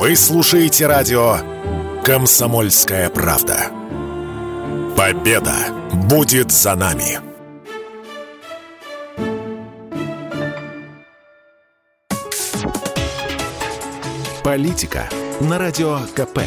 Вы слушаете радио «Комсомольская правда». Победа будет за нами. Политика на радио КП.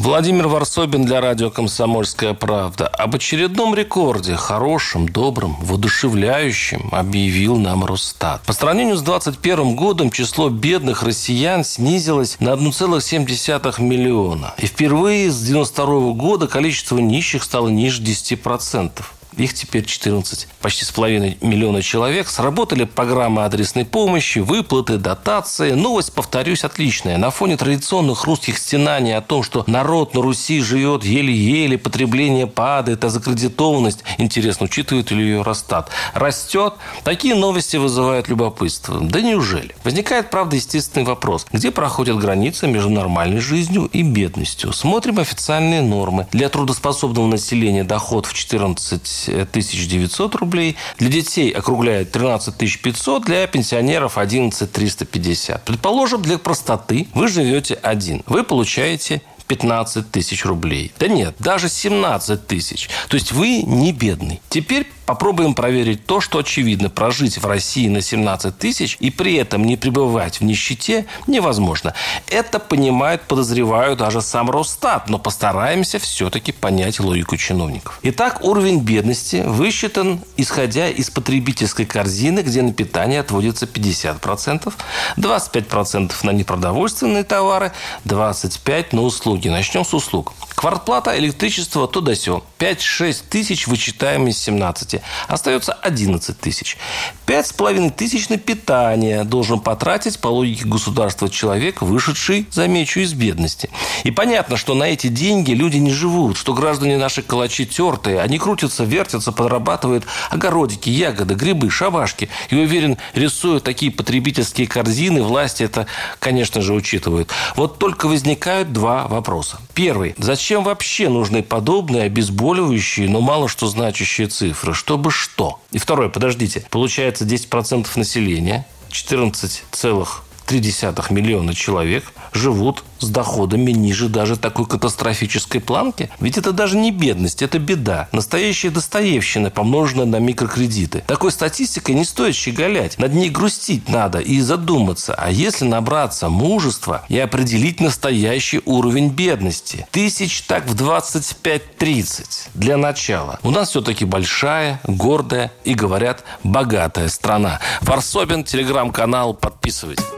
Владимир Варсобин для радио «Комсомольская правда» об очередном рекорде, хорошем, добром, воодушевляющем, объявил нам Росстат. По сравнению с 2021 годом число бедных россиян снизилось на 1,7 миллиона. И впервые с 1992 года количество нищих стало ниже 10%. Их теперь 14, почти с половиной миллиона человек. Сработали программы адресной помощи, выплаты, дотации. Новость, повторюсь, отличная. На фоне традиционных русских стенаний о том, что народ на Руси живет еле-еле, потребление падает, а закредитованность, интересно, учитывает ли ее Росстат, растет. Такие новости вызывают любопытство. Да неужели? Возникает, правда, естественный вопрос. Где проходит граница между нормальной жизнью и бедностью? Смотрим официальные нормы. Для трудоспособного населения доход в 14 900 рублей. Для детей округляет 13 500, для пенсионеров 11 350. Предположим, для простоты вы живете один. Вы получаете 15 тысяч рублей. Да нет, даже 17 тысяч. То есть вы не бедный. Теперь попробуем проверить то, что очевидно. Прожить в России на 17 тысяч и при этом не пребывать в нищете невозможно. Это понимают, подозревают даже сам Росстат, но постараемся все-таки понять логику чиновников. Итак, уровень бедности высчитан, исходя из потребительской корзины, где на питание отводится 50%, 25% на непродовольственные товары, 25% на услуги. Начнем с услуг. Квартплата, электричество, то да сё. 5-6 тысяч вычитаем из 17. Остается 11 тысяч. 5,5 тысяч на питание должен потратить по логике государства человек, вышедший, замечу, из бедности. И понятно, что на эти деньги люди не живут, что граждане наши калачи тертые, они крутятся, вертятся, подрабатывают огородики, ягоды, грибы, шавашки. И уверен, рисуют такие потребительские корзины, власти это, конечно же, учитывают. Вот только возникают два вопроса. Первый. Зачем вообще нужны подобные обезболивающие, но мало что значащие цифры? Чтобы что? И второе, подождите. Получается 10% населения, 14,3 миллиона человек живут с доходами ниже даже такой катастрофической планки? Ведь это даже не бедность, это беда. Настоящая достоевщина, помноженная на микрокредиты. Такой статистикой не стоит щеголять. Над ней грустить надо и задуматься. А если набраться мужества и определить настоящий уровень бедности? Тысяч так в 25-30 для начала. У нас все-таки большая, гордая и, говорят, богатая страна. Варсобин, телеграм-канал, подписывайтесь.